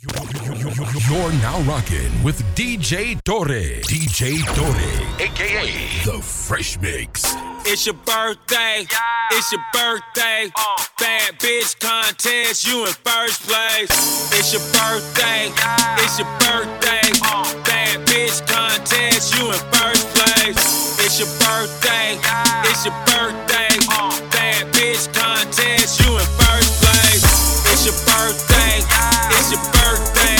You're now rocking with DJ Torre. DJ Torre, aka The Fresh Mix. It's your birthday. It's your birthday. Uh. Bad bitch contest, you in first place. It's your birthday. It's your birthday. Uh. Bad bitch contest, you in first place. It's your birthday. It's your birthday. Uh. Bad bitch contest, you in first place. It's your birthday. It's your birthday.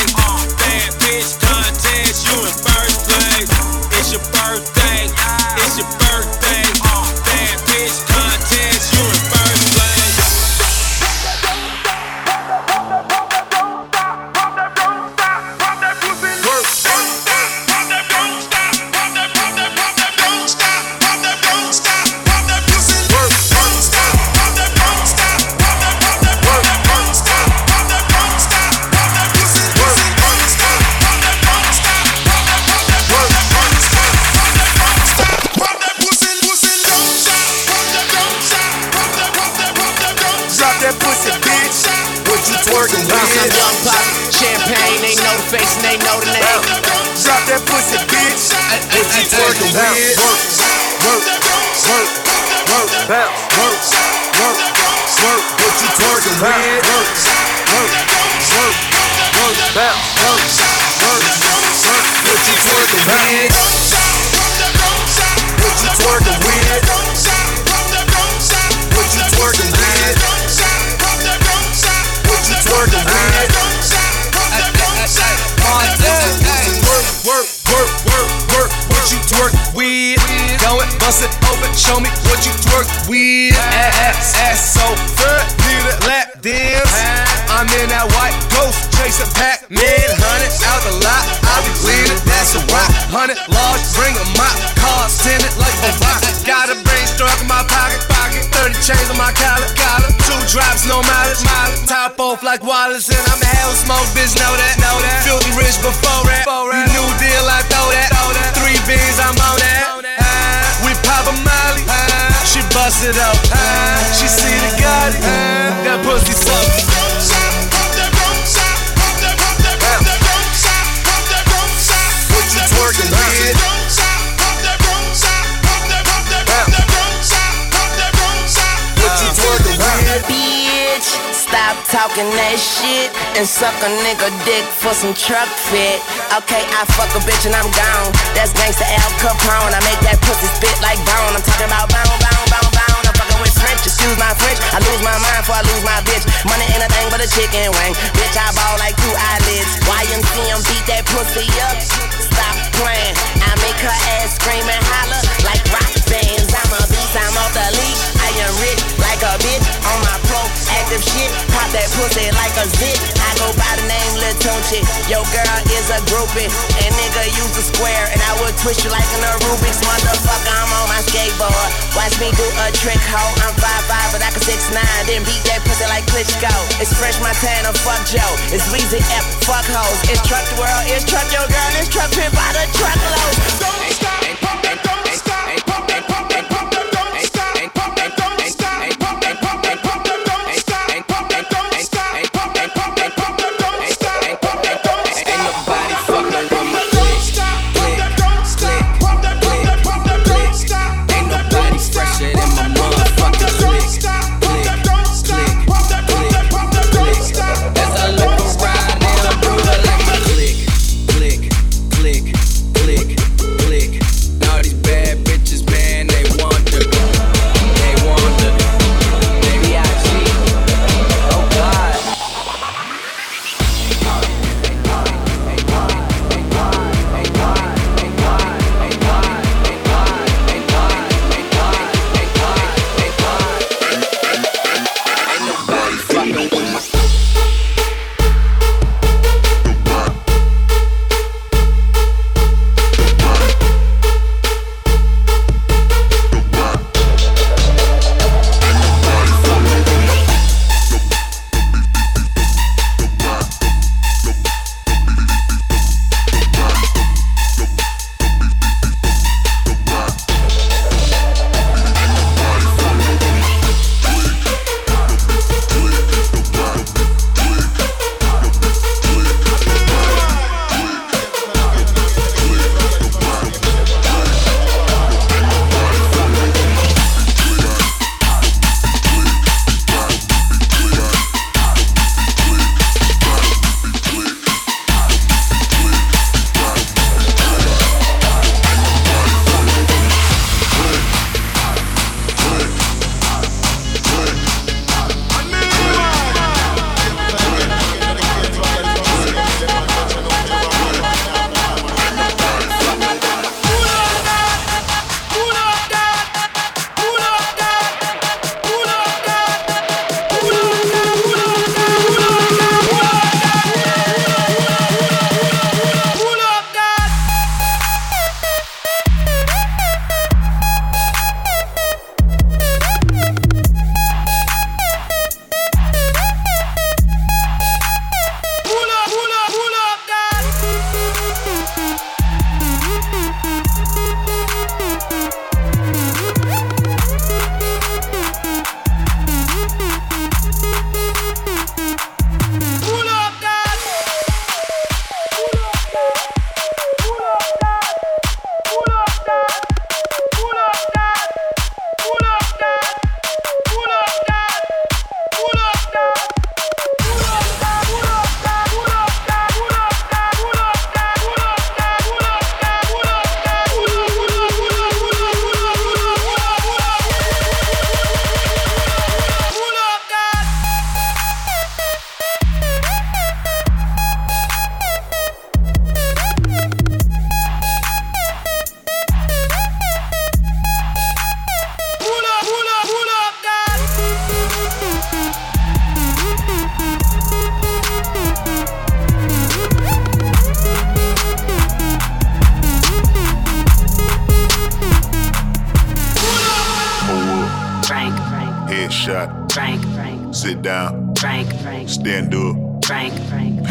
Bad bitch contest, you in first place. It's your birthday. It's your birthday. Face and they know the name. Drop that pussy, bitch. What you twerking with? Work, work, work, bounce, work, work, work. What you twerking with? Work, work, work, work, bounce, work, work, work. What you twerking with? What you twerking with? What you twerking with? What you twerk with. Ass, ass so good. Need a lap dance. I'm in that white ghost chasing Pac-Man. Hundred out the lot. I'll be leading. That's a rock. Hundred large. Bring a mop. Cars tinted like a rock. Got a brain struck in my pocket. Pocket. 30 chains on my collar. Collar. Two drops, no mileage. Mileage. Top off like Wallace. And I'm a hell smoke, bitch. Know that. Know that. Filthy rich before that. You new deal, I throw that. Three beans, I'm on that. It up. She see the Gotti. That pussy so. What you twerking with? What you twerking with? Bitch, stop talking that shit and suck a nigga dick for some truck fit. Okay, I fuck a bitch and I'm gone. That's gangsta Al Capone. I make that pussy spit like bone. I'm talking about bone, bone. Excuse my French. I lose my mind before I lose my bitch. Money ain't a thing but a chicken wing. Bitch, I ball like two eyelids. YMCM beat that pussy up. Stop playing. I make her ass scream and holler like rock bands. I'm a beast, I'm off the leash. I am rich like a bitch on my pro active shit. Pop that pussy like a zit. I go by the name Lil Tunechi. Yo girl is a groupie. And nigga use a square. And I will twist you like an Rubik's motherfucker. I'm on my skateboard. Watch me do a trick, ho. I'm 5'5, but I can 6'9. Then beat that pussy like Klitschko. It's Fresh Montana, fuck Joe. It's Weezy F, fuck hoes. It's truck the world, it's truck your girl, it's truck pimp by the truckload.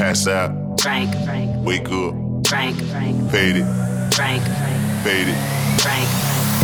Pass out, Frank, Frank, wake up, Frank, Frank, fade it, Frank, Frank, fade it.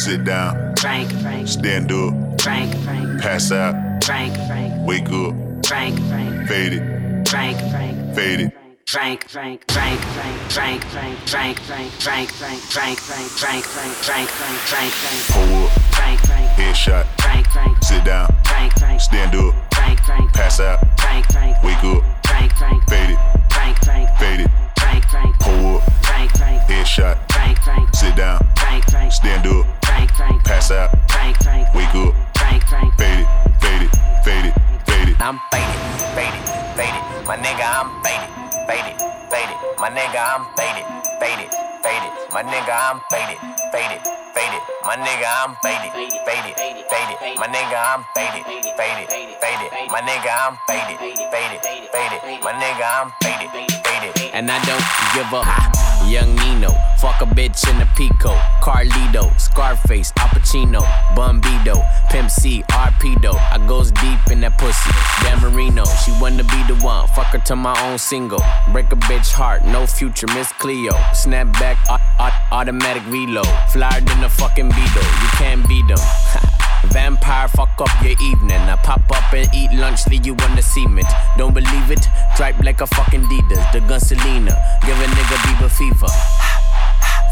sit down, Frank, Frank, stand up, Frank, Frank, pass out, Frank, Frank, wake up, Frank, Frank, fade it, Frank, Frank, fade it. Frank, Frank, Frank, Frank, Frank, Frank, Frank, Frank, Frank, Frank, Frank, Frank, Frank, Frank, Frank, Frank, Frank, Hold up, Frank, Frank, headshot, Frank, Frank, sit down, Frank, Frank, stand up, Frank, Frank, pass out, Frank, Frank, wake up, Frank, Frank, fade it, Frank, Frank, fade it. Frank, Frank, Hold up, Frank, Frank, headshot, Frank, Frank, sit down, Frank, Frank, stand up, pass out, Frank, Frank, wake up, Frank, Frank, fade it, fade it, fade it, fade it. I'm faded, faded, faded. My nigga, I'm faded, faded, faded. My nigga, I'm faded, faded, faded. My nigga, I'm faded, faded, faded. My nigga, I'm faded, faded, faded. My nigga, I'm faded, faded, faded. My nigga, I'm faded, faded, faded. My nigga, I'm faded, faded. and I don't give up. Young Nino, fuck a bitch in a Pico. Carlito, Scarface, Al Pacino, Bumbido, Pimp C, Arpedo. I goes deep in that pussy. Dan Marino, she wanna be the one. Fuck her to my own single. Break a bitch heart, no future, Miss Cleo. Snap back, au- au- automatic reload. Flyer than a fucking Beetle, you can't beat them. Vampire, fuck up your evening. I pop up and eat lunch, leave you on the cement. Don't believe it? Dripe like a fucking Adidas, the gun Selena. Give a nigga Bieber fever.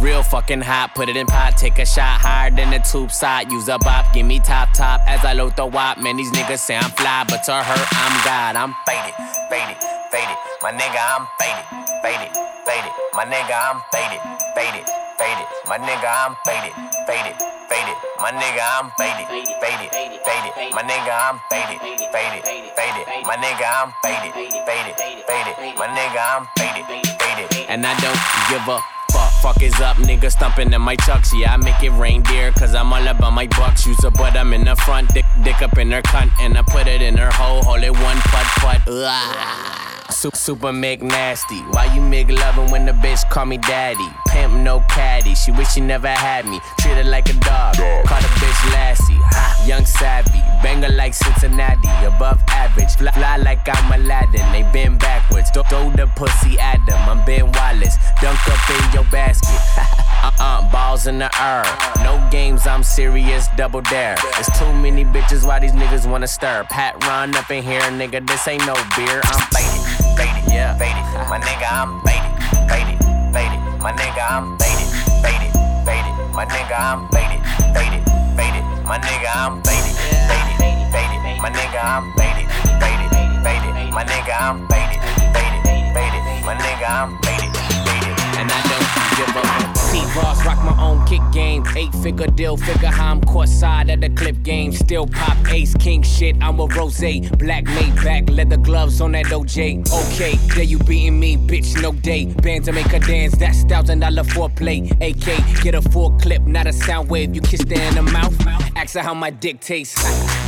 Real fucking hot, put it in pot, take a shot higher than the tube side. Use a bop, give me top top as I load the wop. Man, these niggas say I'm fly, but to her, I'm God. I'm faded, faded, faded. My nigga, I'm faded, faded, faded. My nigga, I'm faded, faded, faded. My nigga, I'm faded, faded, faded. My nigga, I'm faded, faded, faded. My nigga, I'm faded, faded, faded. My nigga, I'm faded, faded, faded. My nigga, I'm faded, faded. and I don't give a fuck. Fuck is up, nigga stumping in my chucks. Yeah, I make it reindeer, cause I'm all about my bucks. Use a butt, I'm in the front, dick, dick up in her cunt, and I put it in her hole, hold it one putt putt. Ugh. Super, super Mick nasty. Why you Mick loving when the bitch call me daddy? Pimp no caddy. She wish she never had me. Treat her like a dog. Call the bitch Lassie. Ha, young savvy. Banger like Cincinnati. Above average. Fly, fly like I'm Aladdin. They bend backwards. Throw, throw the pussy at them. I'm Ben Wallace. Dunk up in your basket. uh-uh, balls in the air. No games, I'm serious. Double dare. There's too many bitches. Why these niggas wanna stir? Pat run up in here, nigga. This ain't no beer. I'm faded, faded, Yeah. faded. My nigga, I'm faded, faded, faded. My nigga, I'm faded, faded, faded. My nigga, I'm faded, faded, faded. My nigga, I'm faded, faded, faded. My nigga, I'm faded, faded, faded. My nigga, I'm faded, faded, faded. My nigga, I'm faded, faded. and I don't give up. T Ross rock my own kick game. Eight figure deal, figure how I'm caught side of the clip game. Still pop ace, king shit. I'm a rose. Black made back, leather gloves on that OJ. Okay, there you beating me, bitch, no day. Band to make her dance, that's thousand dollar foreplay. AK, get a full clip, not a sound wave. You kiss her in the mouth, ask her how my dick tastes.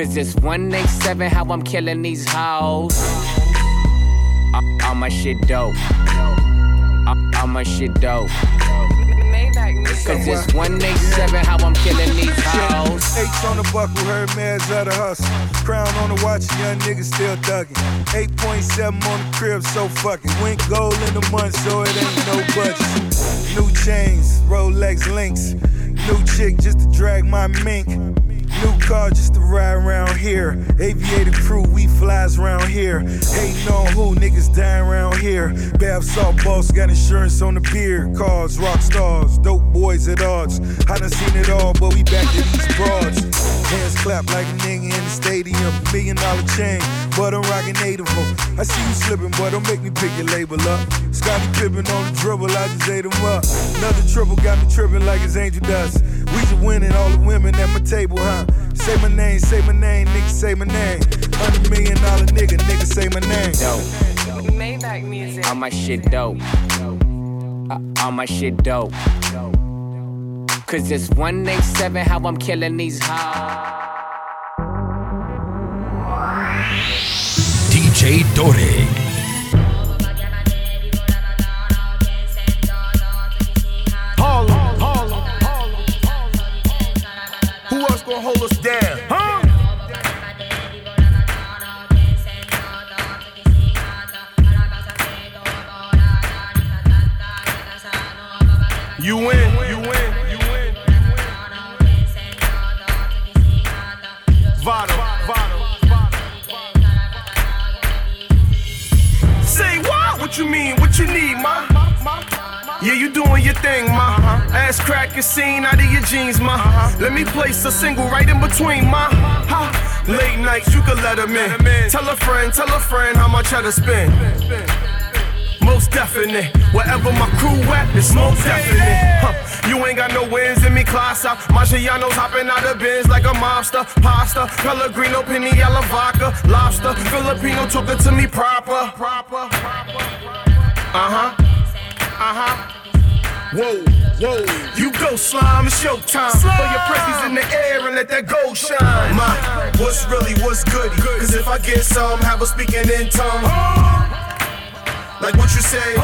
Cause it's 187 how I'm killing these hoes. All my shit dope. All my shit dope. Cause it's 187 how I'm killing these hoes. H on the buckle, heard meds of the hustle. Crown on the watch, young niggas still thuggin'. 8.7 on the crib, so fucking. Went gold in the month, so it ain't no budget. New chains, Rolex links. New chick just to drag my mink. New car just to ride around here. Aviator crew, we flies around here. Hating on who, niggas dying around here. Bath salt boss, got insurance on the beer. Cars, rock stars, dope boys at odds. I done seen it all, but we back to these broads. Hands clap like a nigga in the stadium. Million dollar chain, but I'm rocking eight native. I see you slipping, boy, don't make me pick your label up. Scottie Pippen on the dribble, I just ate him up. Another triple got me tripping like it's angel dust. We just winning all the women at my table, huh? Say my name, say my name, nigga, say my name. Hundred million dollar nigga, nigga, say my name. Dope. Maybach music. All my shit dope. Uh, all my shit dope. Cause it's 187 how I'm killing these hoes. DJ Dore. Hold us down? Huh? You win, you win, you win. Vado, Vado, Say what? What you mean? Yeah, you doing your thing, ma. Ass crack cracking scene out of your jeans, ma. Let me place a single right in between, ma. Ha. Late nights, you can let them in. Tell a friend, tell a friend how much I to spend. Most definite. Wherever my crew at, it's most definite. Huh. You ain't got no wins in me, class out. Marciano's hopping out of bins like a mobster. Pasta, Pellegrino, Piniella vodka, lobster. Filipino talking to me proper. Proper. Uh huh. Uh huh. Whoa, whoa. You go slime, it's showtime. Throw your presses in the air and let that gold shine. My, what's really what's goody? Cause if I get some, have a speaking in tongue. Like what you say.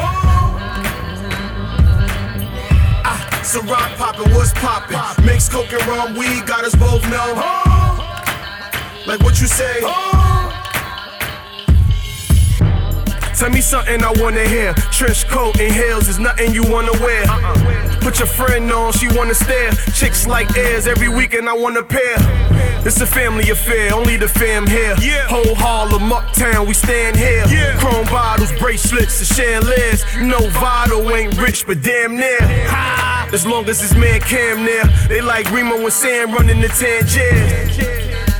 Ah, so rock poppin', what's poppin'? Mix coke and rum, weed got us both know. Like what you say. Tell me something I wanna hear. Trench coat and heels is nothing you wanna wear. Put your friend on, she wanna stare. Chicks like airs every weekend, I wanna pair. It's a family affair, only the fam here. Whole Harlem, uptown, we stand here. Chrome bottles, bracelets, and chandeliers. No Vado ain't rich, but damn near. Ha! As long as this man Cam near, they like Remo and Sam running the Tangier.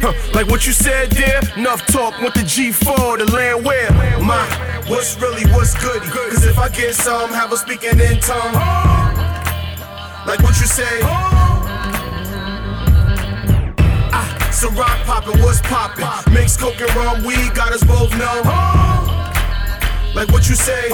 Huh, like what you said there, enough talk with the G4, the land where my what's really what's goody. Cause if I get some, have a speaking in tongue. Like what you say. Ah, so rock poppin', what's poppin'? Mix coke and rum, weed got us both know. Like what you say.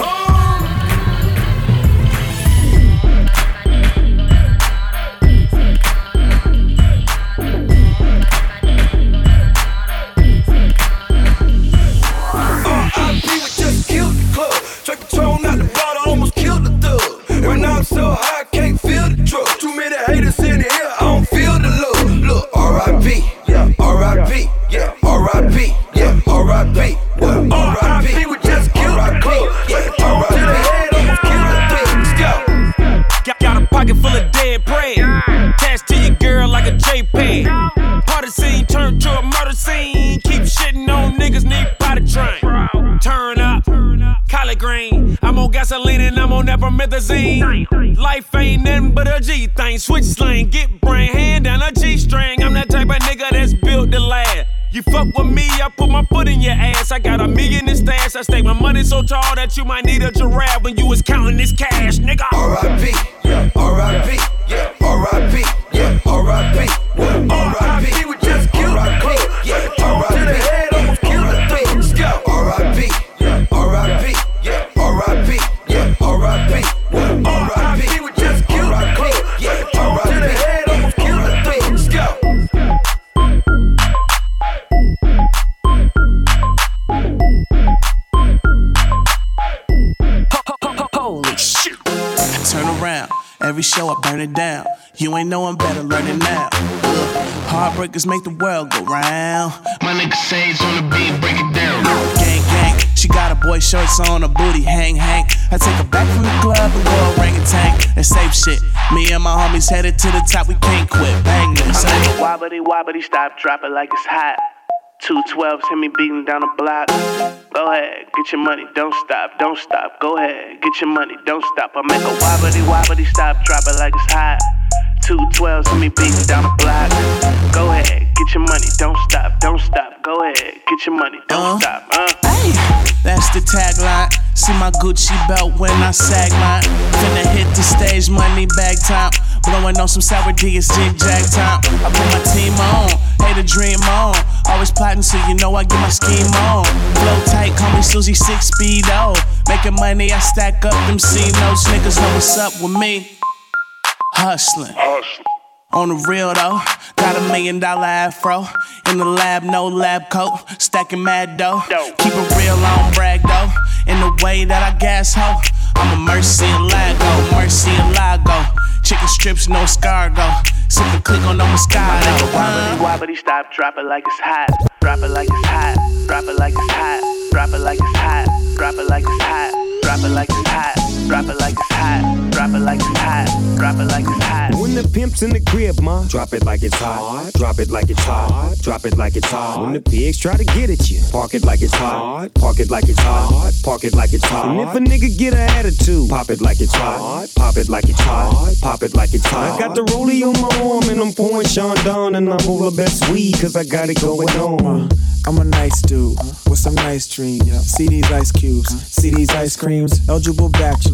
Might need Heartbreakers make the world go round. My nigga Sage on the beat, break it down. Gang, gang. She got a boy shorts on, her booty hang, hang. I take her back from the club and go orangutan. That safe shit. Me and my homies headed to the top, we can't quit. Bang them. I'm like a wobbly wobbly, stop, drop it like it's hot. Two twelves hit me beating down the block. Go ahead, get your money, don't stop, don't stop. Go ahead, get your money, don't stop. I make a wobbly wobbly, stop, drop it like it's hot. Two twelves hit me beating down the block. Go ahead, get your money, don't stop, don't stop. Go ahead, get your money, don't stop. Uh. Hey, that's the tagline. See my Gucci belt when I sag line. Finna hit the stage, money bag time. Blowing on some sour D, it's jig jag time. I put my team on, hey the dream on. Always plotting, so you know I get my scheme on. Flow tight, call me Susie Six Speed oh. Making money, I stack up them C notes. Niggas know what's up with me. Hustling. On the real though, got a million dollar afro. In the lab, no lab coat. Stacking mad dough. Keep it real, I don't brag though. In the way that I gas ho. I'm a mercy and lago, mercy and lago. Chicken strips, no escargot. Sip a click on no moscato. Wobbly wobbly, stop, drop it like it's hot. Drop it like it's hot. Drop it like it's hot. Drop it like it's hot. Drop it like it's hot. Drop it like it's hot. Drop it like it's hot. Drop it like it's hot. Drop it like it's hot. When the pimp's in the crib, ma, drop it like it's hot. Drop it like it's hot. Drop it like it's hot. When the pigs try to get at you, park it like it's hot. Park it like it's hot. Park it like it's hot. And if a nigga get an attitude, pop it like it's hot. Pop it like it's hot. Pop it like it's hot. I got the rollie on my arm and I'm pouring Chandon and I'm over best weed cause I got it going on. I'm a nice dude with some nice dreams. See these ice cubes, see these ice creams. Eligible bachelor,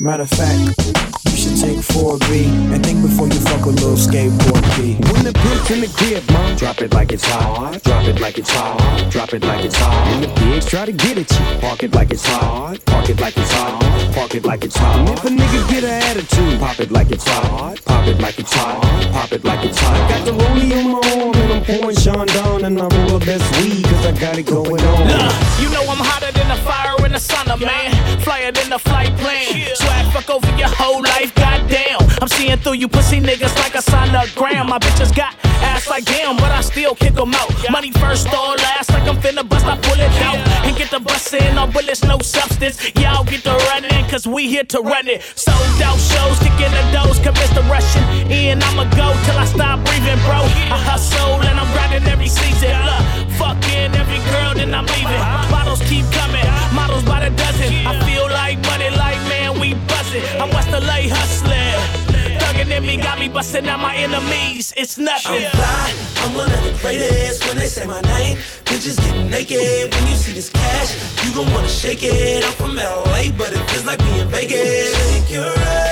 Matter of fact, you should take 4B and think before you fuck a little skateboard P. When the pimp's in the crib, ma, drop it like it's hot. Drop it like it's hot. Drop it like it's hot. When the pigs try to get at you, park it like it's hot. Park it like it's hot. Park it like it's hot. And if a nigga get an attitude, pop it like it's hot. Pop it like it's hot. Pop it like it's hot. I got the rollie on my arm and I'm pouring Chandon and I roll the best weed cause I got it going on. Look, you know I'm hotter than the fire in the sun, man. Flyer than the flight plan. Swag fuck over your whole life, goddamn. I'm seeing through you pussy niggas like a sonogram. My bitches got ass like damn, but I still kick 'em out. Money first or last, like I'm finna bust, I pull it out. And get the bus in, no bullets, no substance. Y'all get the running, cause we here to run it. Sold out shows, kicking the doors, commence the rushing. In, I'ma go till I stop breathing, bro. I hustle and I'm grinding every season. Look, fucking every girl, then I'm leaving. Bottles keep coming, models by the dozen. I feel like money, I'm West LA hustling. Thugging in me, got me busting out my enemies. It's nothing. I'm fly, I'm one of the greatest when they say my name. Bitches get naked when you see this cash. You gon' wanna shake it. I'm from LA, but it feels like being Vegas. Shake your ass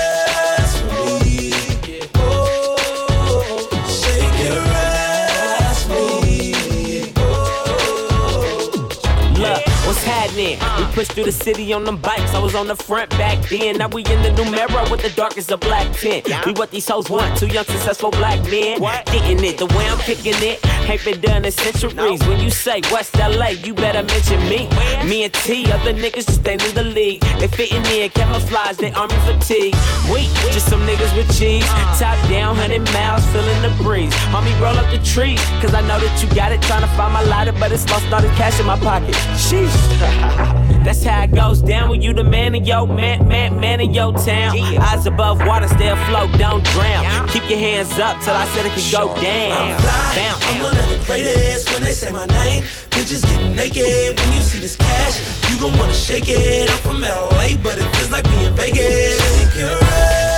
10. We pushed through the city on them bikes. I was on the front back then. Now we in the new mirror with the darkest of black tint. We what these hoes want. Two young successful black men. Getting it the way I'm picking it ain't been done in centuries. When you say West LA, you better mention me. Me and T, other niggas just ain't in the league. They fitting in, camouflage, they army fatigue. We just some niggas with cheese. Top down, 100 miles, feeling the breeze. Homie, roll up the trees, cause I know that you got it. Trying to find my lighter, but it's lost all the cash in my pocket. Sheesh. That's how it goes down when you the man in your man, man, man in your town. Eyes above water, stay afloat, don't drown. Keep your hands up till I said it can go down. I'm fly. I'm one of the greatest when they say my name. Bitches get naked when you see this cash. You gon' wanna shake it. I'm from LA, but it feels like being Vegas. Shake your ass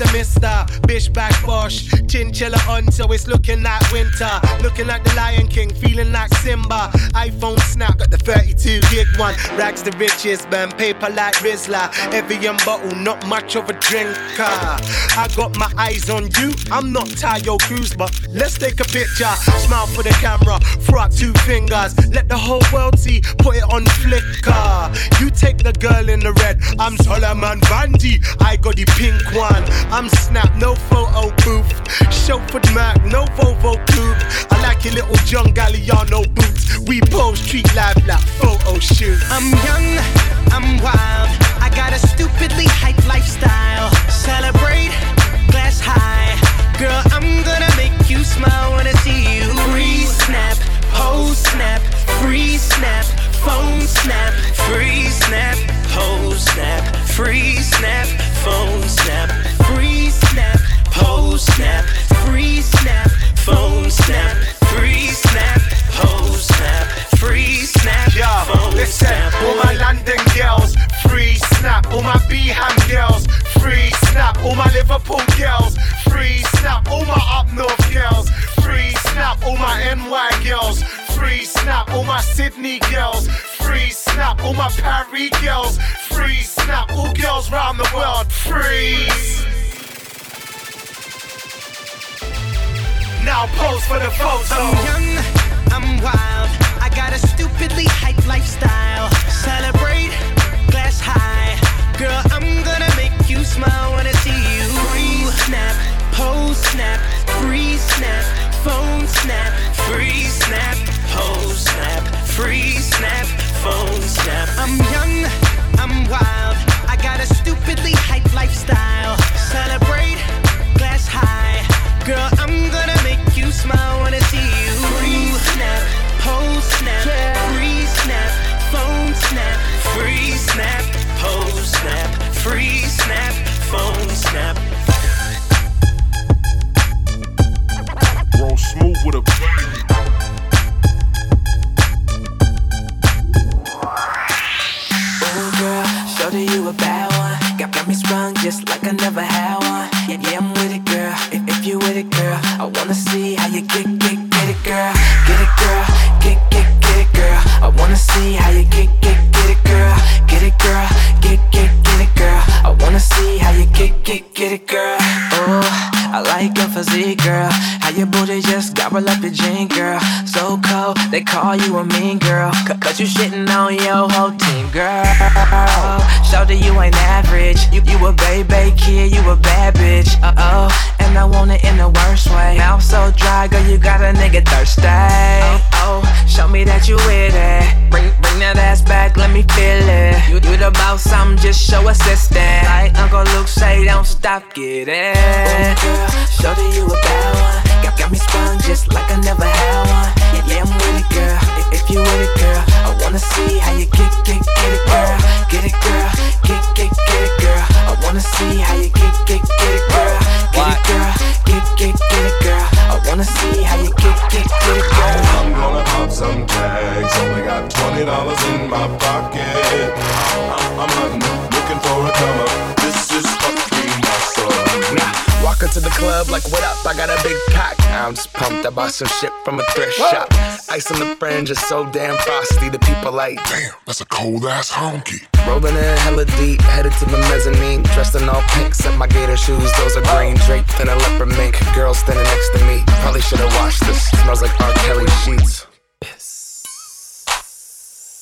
the mister. bitch back bosh. Chinchilla on, so it's looking like winter. Looking like the Lion King, feeling like Simba. iPhone snap, got the 32 two gig one. Rags the riches, man. Paper like Rizla. Evian bottle, not much of a drinker. I got my eyes on you. I'm not Taio Cruz, but let's take a picture. Smile for the camera. Throw two fingers. Let the whole world see. Put it on Flickr. You take the girl in the red. I'm Solomon Vandy. I got the pink one. I'm Snap, no photo booth. Shelford Mac, no Volvo coupe. I like your little John Galliano boots. We pose street life like photo shoot. I'm young, I'm wild. All my Sydney girls, free snap. All my Paris girls, free snap. All girls round the world, freeze. Now pose for the photo. I'm young, I'm wild. I got a stupidly hype lifestyle. Celebrate, glass high. Girl, I'm gonna make you smile when I see you. Free snap, pose snap, free snap, phone snap, free snap, pose snap, free snap, phone snap. I'm young, I'm wild. I got a stupidly hype lifestyle. Celebrate, glass high. Girl, I'm gonna make you smile when I see you. Free snap, pose snap, free got a big cock. I'm just pumped. I bought some shit from a thrift shop. Ice on the fringe is so damn frosty. The people like, damn, that's a cold ass honky. Rolling in hella deep, headed to the mezzanine. Dressed in all pink, set my gator shoes. Those are green, draped in a leopard mink. Girl standing next to me. Probably should've washed this. Smells like R. Kelly sheets.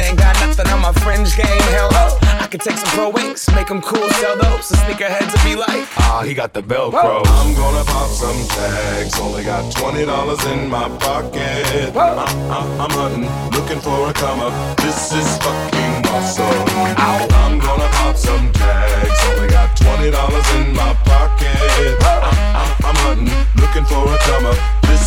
ain't got nothing on my fringe game. Hell no. I could take some pro wings, make them cool, sell those. The sneakerheads will be like, ah, he got the Velcro. I'm gonna pop some tags. Only got twenty dollars in my pocket. I'm, I'm, I'm hunting, looking for a come up. This is fucking awesome. I'm gonna pop some tags. Only got twenty dollars in my pocket. I'm, I'm, I'm hunting, looking for a come up.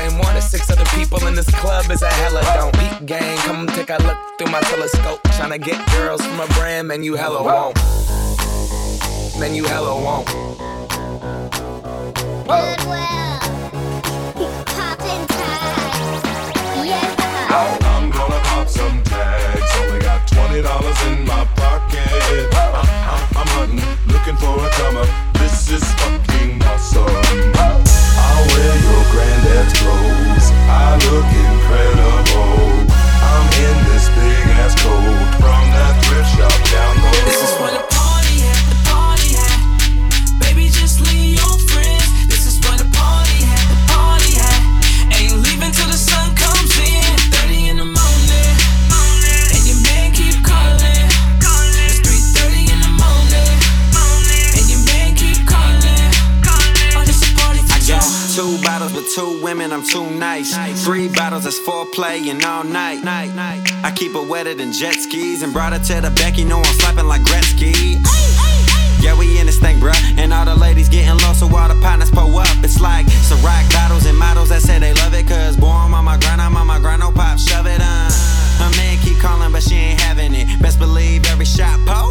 same one as six other people in this club is a hella don't beat gang. Come take a look through my telescope. Tryna get girls from a brand, man, you hella won't. Man, you hella won't. I'm gonna pop some tags. Only got twenty dollars in my pocket. I, I, I'm hunting, looking for a come up. This is fucking awesome. Wear your granddad's clothes. I look incredible. I'm in this big ass coat from that thrift shop women, I'm too nice. Three bottles that's foreplay and all night. I keep her wetter than jet skis and brought her to the back, you know I'm slapping like Gretzky. Yeah, we in this thing, bruh. And all the ladies getting low, so all the partners pull up. It's like rock bottles and models that say they love it. Cause boy, I'm on my grind, I'm on my grind, no pop, shove it on. Her man keep calling, but she ain't having it. Best believe every shot po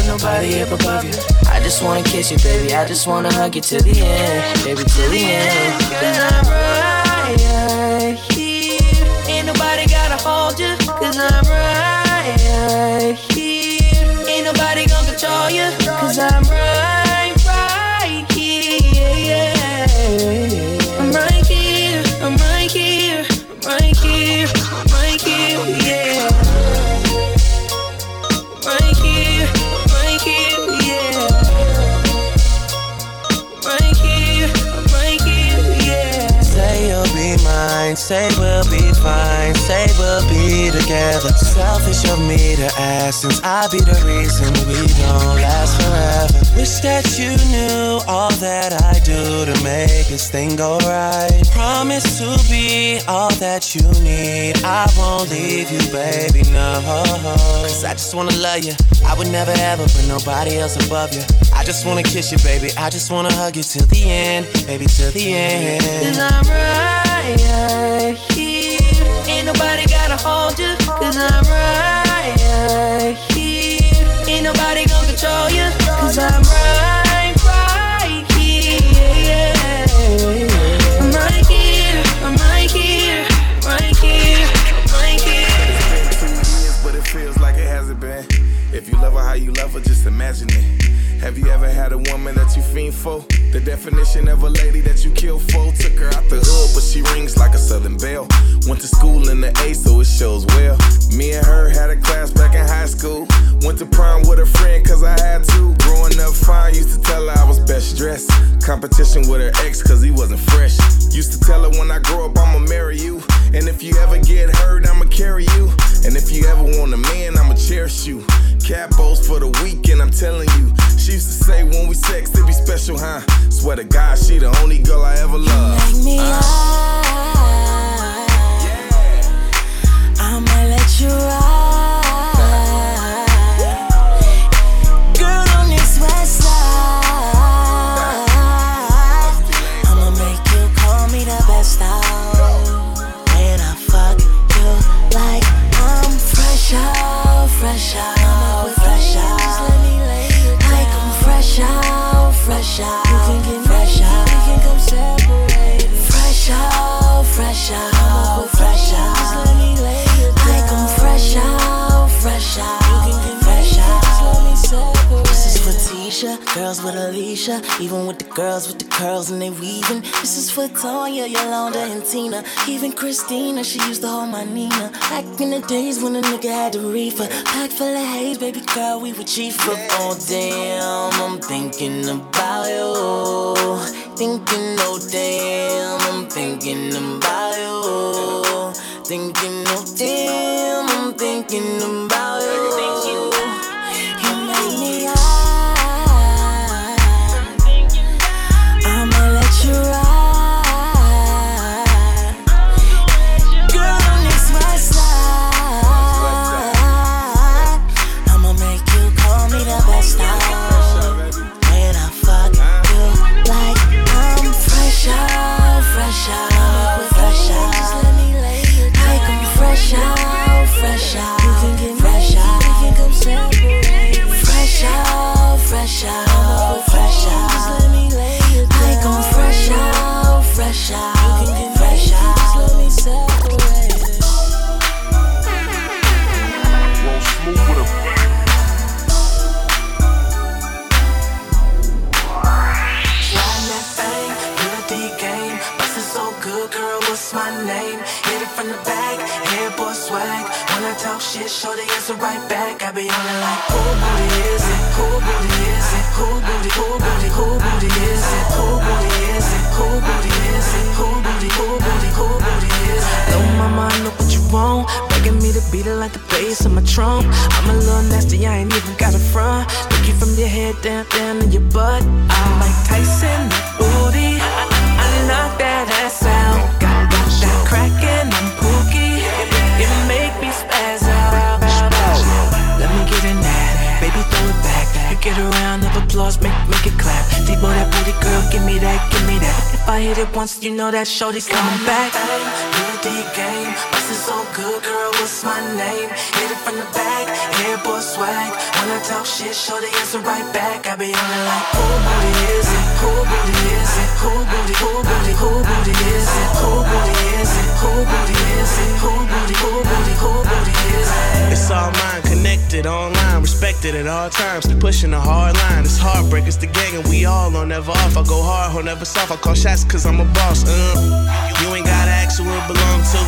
put nobody up above you. I just wanna kiss you, baby. I just wanna hug you to the end, baby, to the end. Cause I'm right here. Ain't nobody gotta hold you, cause I'm right say we'll be fine, say we'll be together. Selfish of me to ask, since I be the reason we don't last forever. Wish that you knew all that I do to make this thing go right. Promise to be all that you need. I won't leave you, baby, no. Cause I just wanna love you. I would never ever put nobody else above you. I just wanna kiss you, baby. I just wanna hug you till the end, baby, till the end. Cause I'm right here. Ain't nobody gotta hold you. Cause I'm right here. Ain't nobody gonna control you. Cause I'm right, right how you love her, just imagine it. Have you ever had a woman that you fiend for? The definition of a lady that you kill for. Took her out the hood, but she rings like a southern belle. Went to school in the A, so it shows well. Me and her had a class back in high school. Went to prom with a friend, cause I had to. Growing up fine, used to tell her I was best dressed. Competition with her ex, cause he wasn't fresh. Used to tell her when I grow up, I'ma marry you. And if you ever get hurt, I'ma carry you. And if you ever want a man, I'ma cherish you. Capos for the weekend, I'm telling you. She used to say when we sex, it be special, huh? Swear to God, she the only girl I ever loved. Make me uh. I'ma let you ride. Girl on this west. I'ma make you call me fresh out, fresh out. Fresh out, fresh out, girls with Alicia, even with the girls with the curls and they weaving. This is for Tonya, Yolanda, and Tina, even Christina. She used to hold my Nina. Back in the days when a nigga had the reefer, pack full of haze, baby girl, we were of. Oh damn, I'm thinking about you. Thinking, oh damn, I'm thinking about you. Thinking, oh damn, I'm thinking about you. shorty coming back. Good D game, bustin' so good, girl. What's my name? Hit it from the back, head swag. When I talk shit, shorty answer right back. I be on it like who booty is it? Who booty is it? Who booty? Who booty? Who booty is it? Who booty is it? Who booty is it? Who booty? Who booty? Who booty is it? It's all mine, connected online connected at all times, pushing a hard line. It's heartbreak, it's the gang, and we all on never off. I go hard, on never soft. I call shots cause I'm a boss. Uh, you ain't gotta ask who it belong to.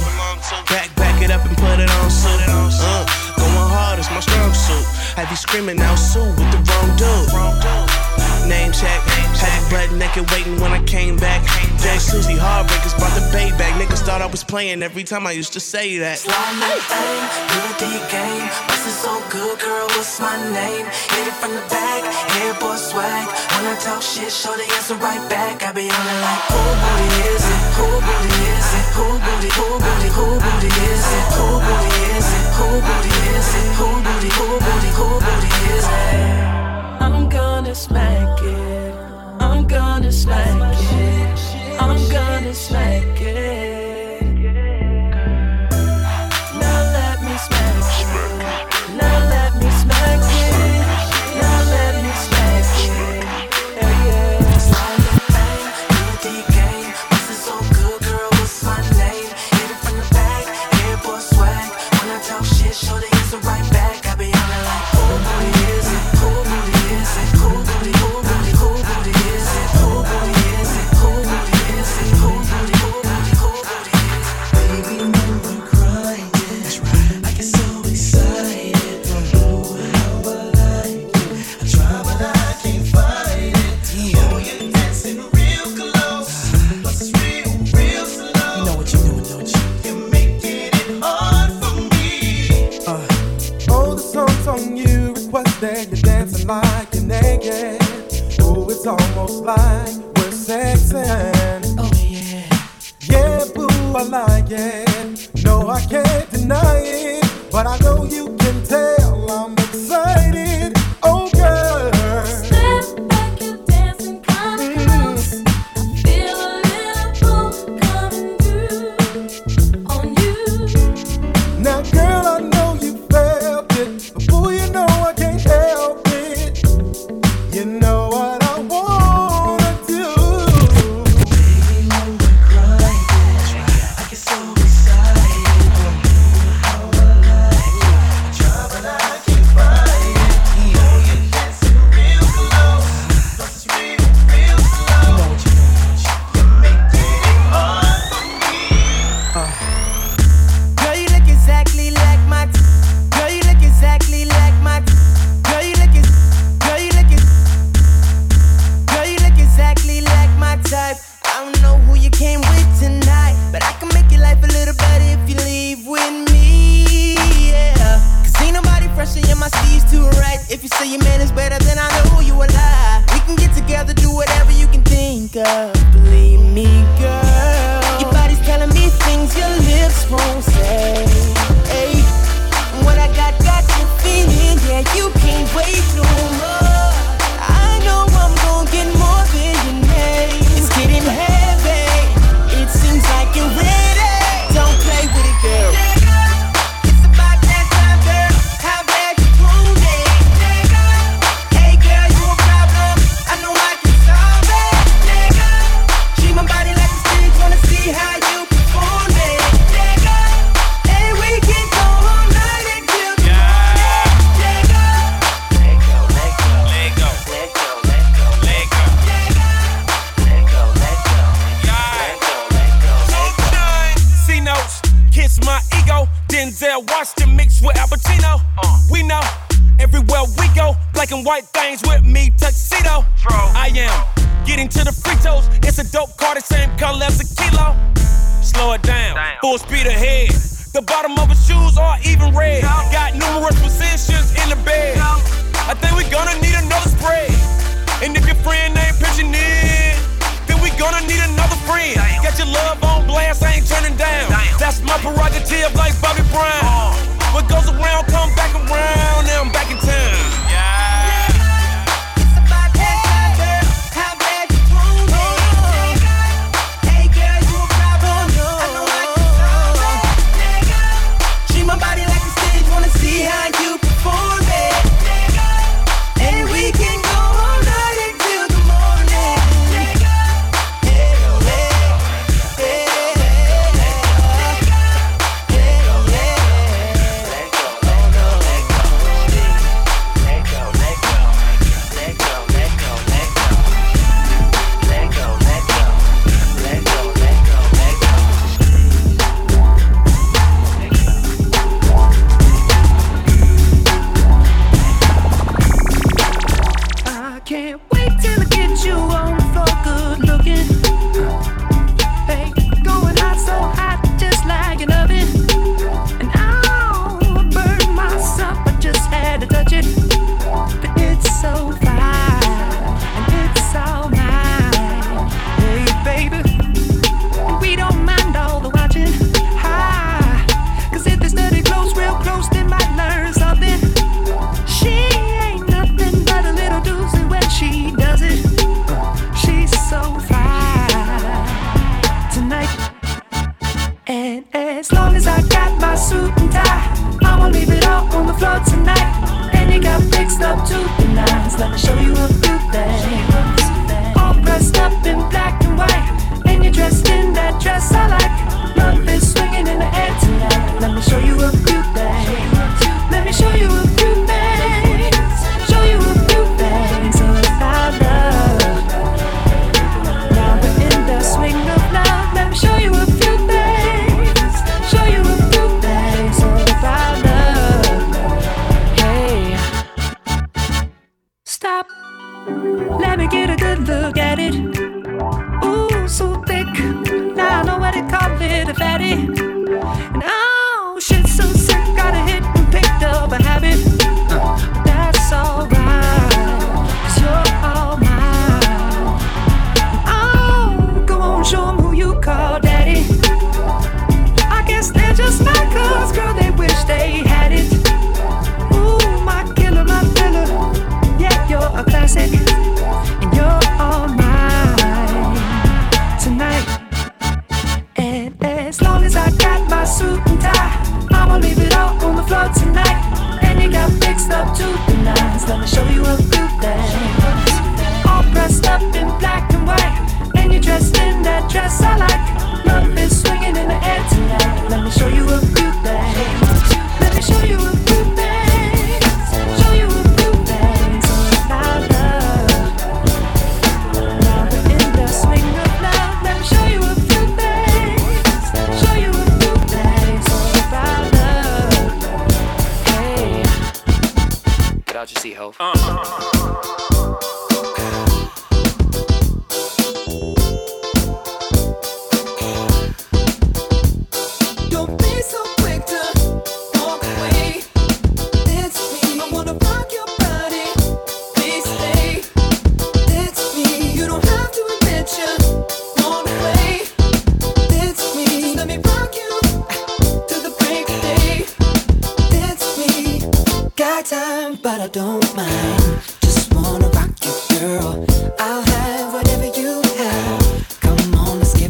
Back, back it up and put it on suit. Uh, going hard is my strong suit. I be screaming out Sue with the wrong dude. Name check, had you butt naked waiting when I came back. Jack Susie Heartbreakers brought the bay back. Niggas thought I was playing every time I used to say that. Slime and aim, do the game. This is so good, girl, what's my name? Hit it from the back, hair boy swag. When I talk shit, show the answer right back. I be on it like, who booty is it? Who booty is it? Who booty, who booty, who booty is it? Who booty is it? Who booty is it? Who booty, who booty, who booty is it? I'm gonna smack it. I'm gonna smack it. I'm gonna smack it.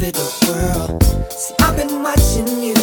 I've been watching you,